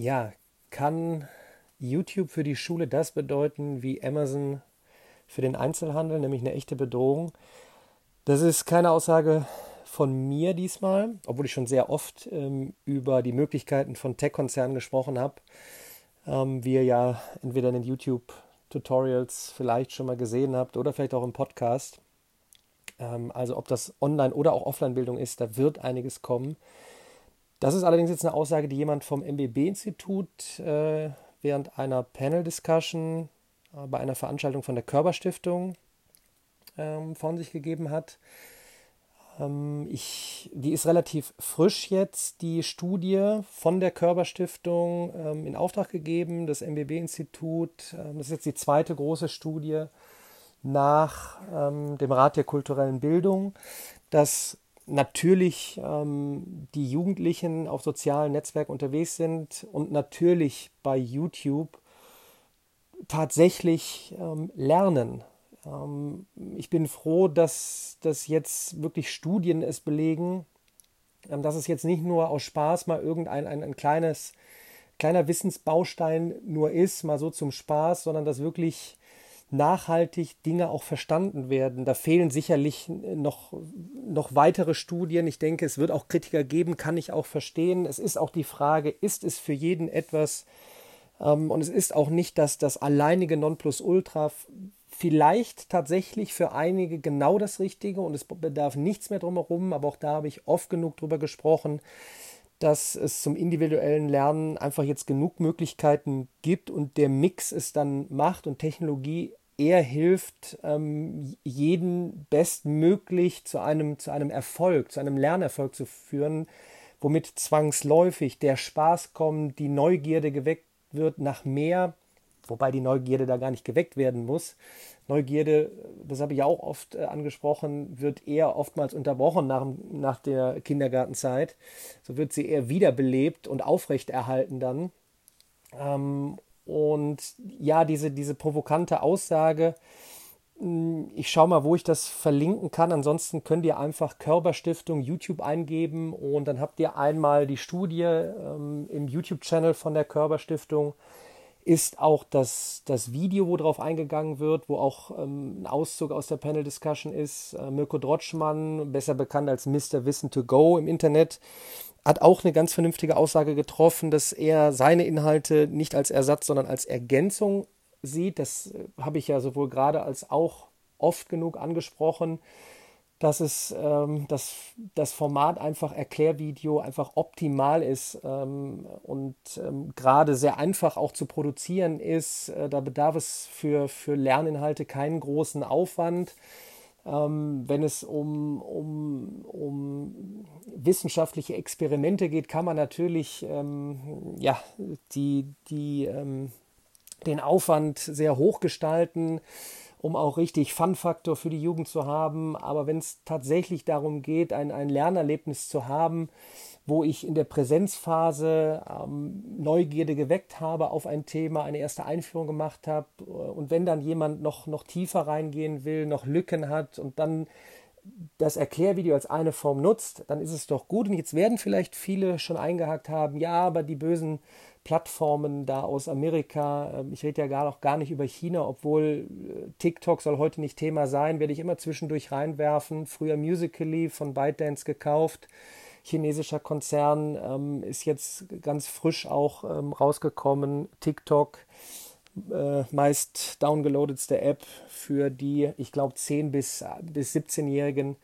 ja, kann YouTube für die Schule das bedeuten wie Amazon für den Einzelhandel, nämlich eine echte Bedrohung? Das ist keine Aussage von mir diesmal, obwohl ich schon sehr oft ähm, über die Möglichkeiten von Tech-Konzernen gesprochen habe. Ähm, wie ihr ja entweder in den YouTube-Tutorials vielleicht schon mal gesehen habt oder vielleicht auch im Podcast. Ähm, also ob das Online- oder auch Offline-Bildung ist, da wird einiges kommen. Das ist allerdings jetzt eine Aussage, die jemand vom MBB-Institut äh, während einer Panel-Discussion äh, bei einer Veranstaltung von der Körperstiftung ähm, von sich gegeben hat. Ähm, ich, die ist relativ frisch jetzt, die Studie von der Körperstiftung ähm, in Auftrag gegeben, das MBB-Institut. Ähm, das ist jetzt die zweite große Studie nach ähm, dem Rat der kulturellen Bildung, dass natürlich ähm, die Jugendlichen auf sozialen Netzwerken unterwegs sind und natürlich bei YouTube tatsächlich ähm, lernen. Ähm, ich bin froh, dass, dass jetzt wirklich Studien es belegen, ähm, dass es jetzt nicht nur aus Spaß mal irgendein ein, ein kleines, kleiner Wissensbaustein nur ist, mal so zum Spaß, sondern dass wirklich nachhaltig Dinge auch verstanden werden. Da fehlen sicherlich noch, noch weitere Studien. Ich denke, es wird auch Kritiker geben, kann ich auch verstehen. Es ist auch die Frage, ist es für jeden etwas, ähm, und es ist auch nicht das, das alleinige Nonplusultra, vielleicht tatsächlich für einige genau das Richtige und es bedarf nichts mehr drumherum, aber auch da habe ich oft genug drüber gesprochen, dass es zum individuellen Lernen einfach jetzt genug Möglichkeiten gibt und der Mix es dann macht und Technologie er hilft, ähm, jeden bestmöglich zu einem, zu einem Erfolg, zu einem Lernerfolg zu führen, womit zwangsläufig der Spaß kommt, die Neugierde geweckt wird nach mehr, wobei die Neugierde da gar nicht geweckt werden muss. Neugierde, das habe ich auch oft äh, angesprochen, wird eher oftmals unterbrochen nach, nach der Kindergartenzeit. So wird sie eher wiederbelebt und aufrechterhalten dann. Ähm, und ja, diese, diese provokante Aussage, hm, ich schaue mal, wo ich das verlinken kann. Ansonsten könnt ihr einfach Körperstiftung YouTube eingeben und dann habt ihr einmal die Studie ähm, im YouTube-Channel von der Körperstiftung. Ist auch das, das Video, wo drauf eingegangen wird, wo auch ähm, ein Auszug aus der Panel-Discussion ist. Äh, Mirko Drotschmann, besser bekannt als Mr. Wissen to Go im Internet, hat auch eine ganz vernünftige Aussage getroffen, dass er seine Inhalte nicht als Ersatz, sondern als Ergänzung sieht. Das äh, habe ich ja sowohl gerade als auch oft genug angesprochen, dass es ähm, dass das Format einfach Erklärvideo einfach optimal ist ähm, und ähm, gerade sehr einfach auch zu produzieren ist. Äh, da bedarf es für, für Lerninhalte keinen großen Aufwand. Ähm, wenn es um, um, um wissenschaftliche Experimente geht, kann man natürlich ähm, ja, die, die, ähm, den Aufwand sehr hoch gestalten, um auch richtig Fun-Faktor für die Jugend zu haben. Aber wenn es tatsächlich darum geht, ein, ein Lernerlebnis zu haben, wo ich in der Präsenzphase ähm, Neugierde geweckt habe auf ein Thema, eine erste Einführung gemacht habe. Und wenn dann jemand noch, noch tiefer reingehen will, noch Lücken hat und dann das Erklärvideo als eine Form nutzt, dann ist es doch gut. Und jetzt werden vielleicht viele schon eingehakt haben, ja, aber die bösen Plattformen da aus Amerika, ähm, ich rede ja gar noch gar nicht über China, obwohl äh, TikTok soll heute nicht Thema sein, werde ich immer zwischendurch reinwerfen. Früher Musically von ByteDance gekauft chinesischer Konzern, ähm, ist jetzt ganz frisch auch ähm, rausgekommen. TikTok, äh, meist downgeloadetste App für die, ich glaube, 10- bis, bis 17-Jährigen.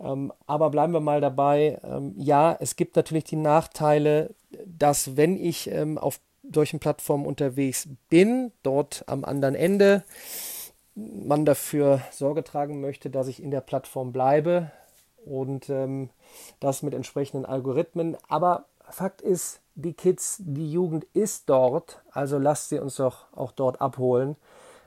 Ähm, aber bleiben wir mal dabei. Ähm, ja, es gibt natürlich die Nachteile, dass wenn ich ähm, auf solchen Plattformen unterwegs bin, dort am anderen Ende, man dafür Sorge tragen möchte, dass ich in der Plattform bleibe und ähm, das mit entsprechenden Algorithmen. Aber Fakt ist, die Kids, die Jugend ist dort, also lasst sie uns doch auch dort abholen.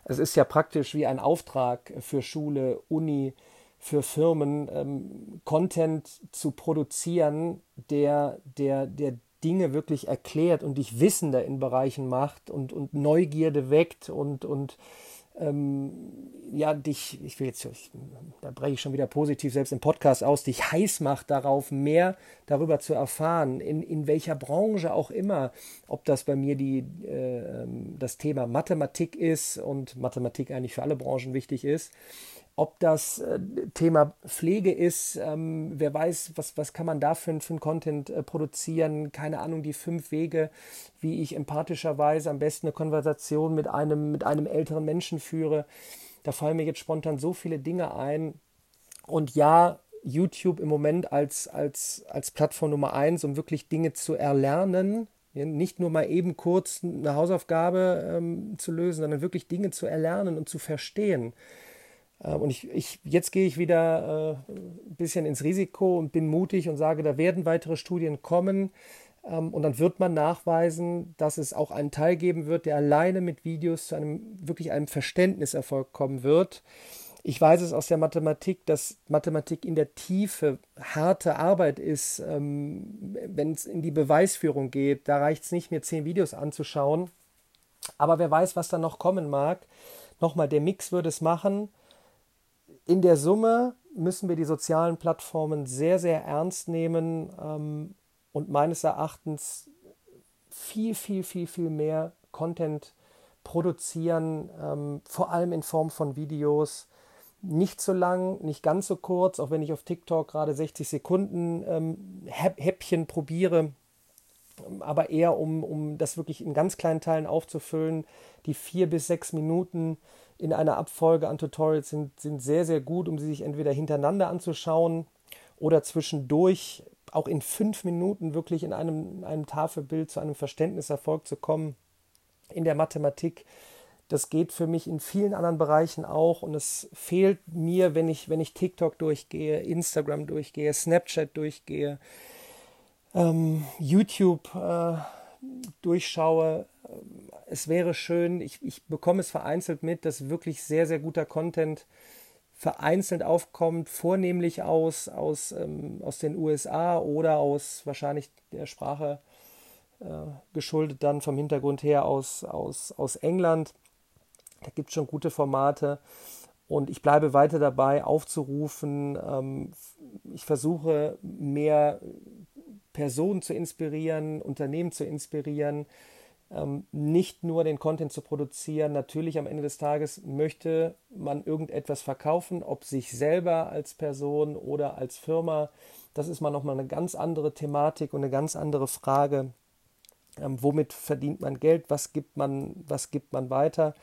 Es ist ja praktisch wie ein Auftrag für Schule, Uni, für Firmen, ähm, Content zu produzieren, der, der, der Dinge wirklich erklärt und dich wissender in Bereichen macht und, und Neugierde weckt und, und ähm, ja, dich, ich will jetzt, ich, da breche ich schon wieder positiv selbst im Podcast aus, dich heiß macht darauf, mehr darüber zu erfahren, in, in welcher Branche auch immer, ob das bei mir die, äh, das Thema Mathematik ist und Mathematik eigentlich für alle Branchen wichtig ist, ob das äh, Thema Pflege ist, ähm, wer weiß, was, was kann man da für, für einen Content äh, produzieren, keine Ahnung, die fünf Wege, wie ich empathischerweise am besten eine Konversation mit einem, mit einem älteren Menschen führe. Da fallen mir jetzt spontan so viele Dinge ein. Und ja, YouTube im Moment als, als, als Plattform Nummer eins, um wirklich Dinge zu erlernen, nicht nur mal eben kurz eine Hausaufgabe ähm, zu lösen, sondern wirklich Dinge zu erlernen und zu verstehen. Äh, und ich, ich, jetzt gehe ich wieder äh, ein bisschen ins Risiko und bin mutig und sage, da werden weitere Studien kommen. Ähm, und dann wird man nachweisen, dass es auch einen Teil geben wird, der alleine mit Videos zu einem wirklich einem Verständniserfolg kommen wird. Ich weiß es aus der Mathematik, dass Mathematik in der Tiefe harte Arbeit ist, ähm, wenn es in die Beweisführung geht. Da reicht es nicht, mir zehn Videos anzuschauen. Aber wer weiß, was da noch kommen mag. Nochmal, der Mix würde es machen in der Summe müssen wir die sozialen Plattformen sehr, sehr ernst nehmen ähm, und meines Erachtens viel, viel, viel, viel mehr Content produzieren, ähm, vor allem in Form von Videos. Nicht so lang, nicht ganz so kurz, auch wenn ich auf TikTok gerade 60 Sekunden ähm, Häppchen probiere, aber eher um, um das wirklich in ganz kleinen Teilen aufzufüllen, die vier bis sechs Minuten in einer Abfolge an Tutorials sind, sind sehr, sehr gut, um sie sich entweder hintereinander anzuschauen oder zwischendurch auch in fünf Minuten wirklich in einem, in einem Tafelbild zu einem Verständniserfolg zu kommen. In der Mathematik, das geht für mich in vielen anderen Bereichen auch und es fehlt mir, wenn ich, wenn ich TikTok durchgehe, Instagram durchgehe, Snapchat durchgehe, ähm, YouTube äh, durchschaue, es wäre schön, ich, ich bekomme es vereinzelt mit, dass wirklich sehr, sehr guter Content vereinzelt aufkommt, vornehmlich aus, aus, ähm, aus den USA oder aus wahrscheinlich der Sprache äh, geschuldet dann vom Hintergrund her aus, aus, aus England. Da gibt es schon gute Formate und ich bleibe weiter dabei aufzurufen. Ähm, ich versuche mehr Personen zu inspirieren, Unternehmen zu inspirieren, nicht nur den Content zu produzieren. Natürlich am Ende des Tages möchte man irgendetwas verkaufen, ob sich selber als Person oder als Firma. Das ist mal nochmal eine ganz andere Thematik und eine ganz andere Frage. Ähm, womit verdient man Geld? Was gibt man, was gibt man weiter?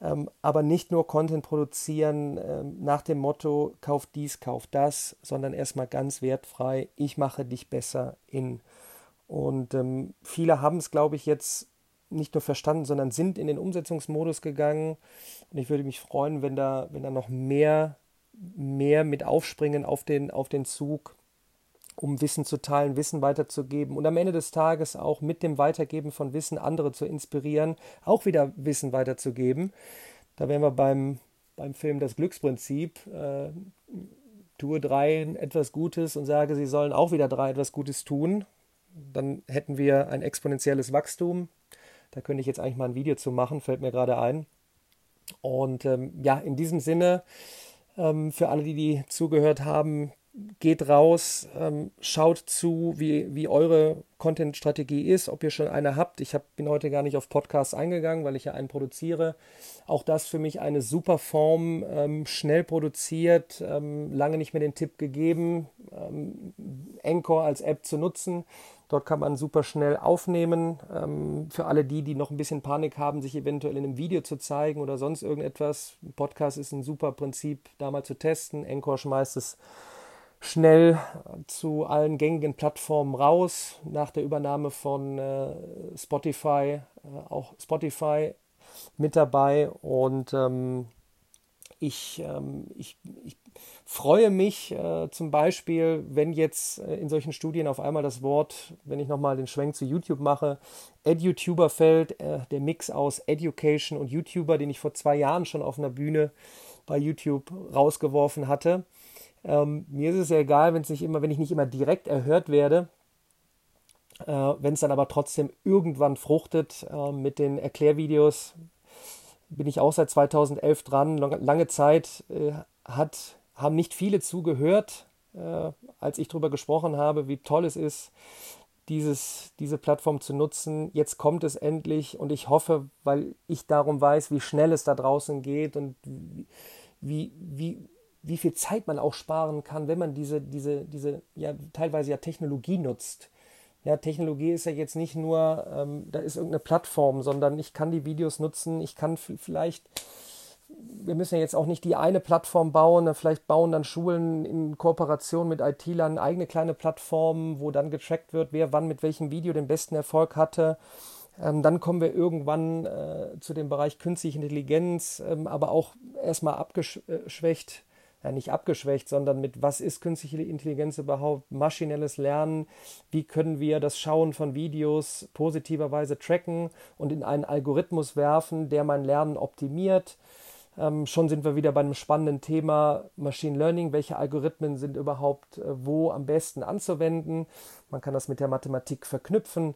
Ähm, aber nicht nur Content produzieren ähm, nach dem Motto, kauf dies, kauf das, sondern erstmal ganz wertfrei, ich mache dich besser in. Und ähm, viele haben es, glaube ich, jetzt nicht nur verstanden, sondern sind in den Umsetzungsmodus gegangen. Und ich würde mich freuen, wenn da, wenn da noch mehr, mehr mit aufspringen auf den, auf den Zug um Wissen zu teilen, Wissen weiterzugeben und am Ende des Tages auch mit dem Weitergeben von Wissen andere zu inspirieren, auch wieder Wissen weiterzugeben. Da wären wir beim, beim Film Das Glücksprinzip. Äh, tue drei etwas Gutes und sage, sie sollen auch wieder drei etwas Gutes tun. Dann hätten wir ein exponentielles Wachstum. Da könnte ich jetzt eigentlich mal ein Video zu machen, fällt mir gerade ein. Und ähm, ja, in diesem Sinne, ähm, für alle, die, die zugehört haben, geht raus, ähm, schaut zu, wie, wie eure Content-Strategie ist, ob ihr schon eine habt. Ich hab, bin heute gar nicht auf Podcasts eingegangen, weil ich ja einen produziere. Auch das für mich eine super Form, ähm, schnell produziert, ähm, lange nicht mehr den Tipp gegeben, ähm, Anchor als App zu nutzen. Dort kann man super schnell aufnehmen. Ähm, für alle die, die noch ein bisschen Panik haben, sich eventuell in einem Video zu zeigen oder sonst irgendetwas. Podcast ist ein super Prinzip, da mal zu testen. Anchor schmeißt es schnell zu allen gängigen Plattformen raus. Nach der Übernahme von äh, Spotify, äh, auch Spotify mit dabei. Und ähm, ich, ähm, ich, ich freue mich äh, zum Beispiel, wenn jetzt äh, in solchen Studien auf einmal das Wort, wenn ich nochmal den Schwenk zu YouTube mache, EdUtuber fällt, äh, der Mix aus Education und YouTuber, den ich vor zwei Jahren schon auf einer Bühne bei YouTube rausgeworfen hatte. Ähm, mir ist es ja egal, wenn es nicht immer, wenn ich nicht immer direkt erhört werde, äh, wenn es dann aber trotzdem irgendwann fruchtet äh, mit den Erklärvideos, bin ich auch seit 2011 dran. Lange Zeit äh, hat, haben nicht viele zugehört, äh, als ich darüber gesprochen habe, wie toll es ist, dieses, diese Plattform zu nutzen. Jetzt kommt es endlich und ich hoffe, weil ich darum weiß, wie schnell es da draußen geht und wie, wie, wie viel Zeit man auch sparen kann, wenn man diese, diese, diese ja, teilweise ja Technologie nutzt. Ja, Technologie ist ja jetzt nicht nur, ähm, da ist irgendeine Plattform, sondern ich kann die Videos nutzen, ich kann vielleicht wir müssen ja jetzt auch nicht die eine Plattform bauen, vielleicht bauen dann Schulen in Kooperation mit IT-Lern eigene kleine Plattformen, wo dann getrackt wird, wer wann mit welchem Video den besten Erfolg hatte. Ähm, dann kommen wir irgendwann äh, zu dem Bereich künstliche Intelligenz, ähm, aber auch erstmal abgeschwächt, ja nicht abgeschwächt, sondern mit was ist künstliche Intelligenz überhaupt, maschinelles Lernen, wie können wir das Schauen von Videos positiverweise tracken und in einen Algorithmus werfen, der mein Lernen optimiert ähm, schon sind wir wieder bei einem spannenden Thema Machine Learning. Welche Algorithmen sind überhaupt äh, wo am besten anzuwenden? Man kann das mit der Mathematik verknüpfen.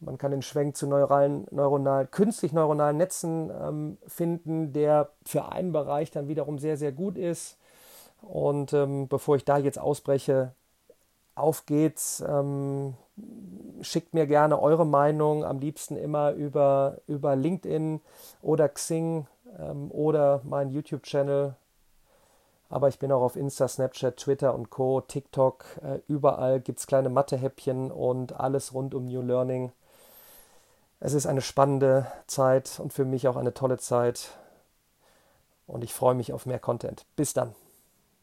Man kann den Schwenk zu neuralen, neuronal, künstlich neuronalen Netzen ähm, finden, der für einen Bereich dann wiederum sehr, sehr gut ist. Und ähm, bevor ich da jetzt ausbreche, auf geht's. Ähm, schickt mir gerne eure Meinung, am liebsten immer über, über LinkedIn oder Xing ähm, oder meinen YouTube-Channel. Aber ich bin auch auf Insta, Snapchat, Twitter und Co., TikTok. Äh, überall gibt es kleine Mathehäppchen und alles rund um New Learning. Es ist eine spannende Zeit und für mich auch eine tolle Zeit. Und ich freue mich auf mehr Content. Bis dann.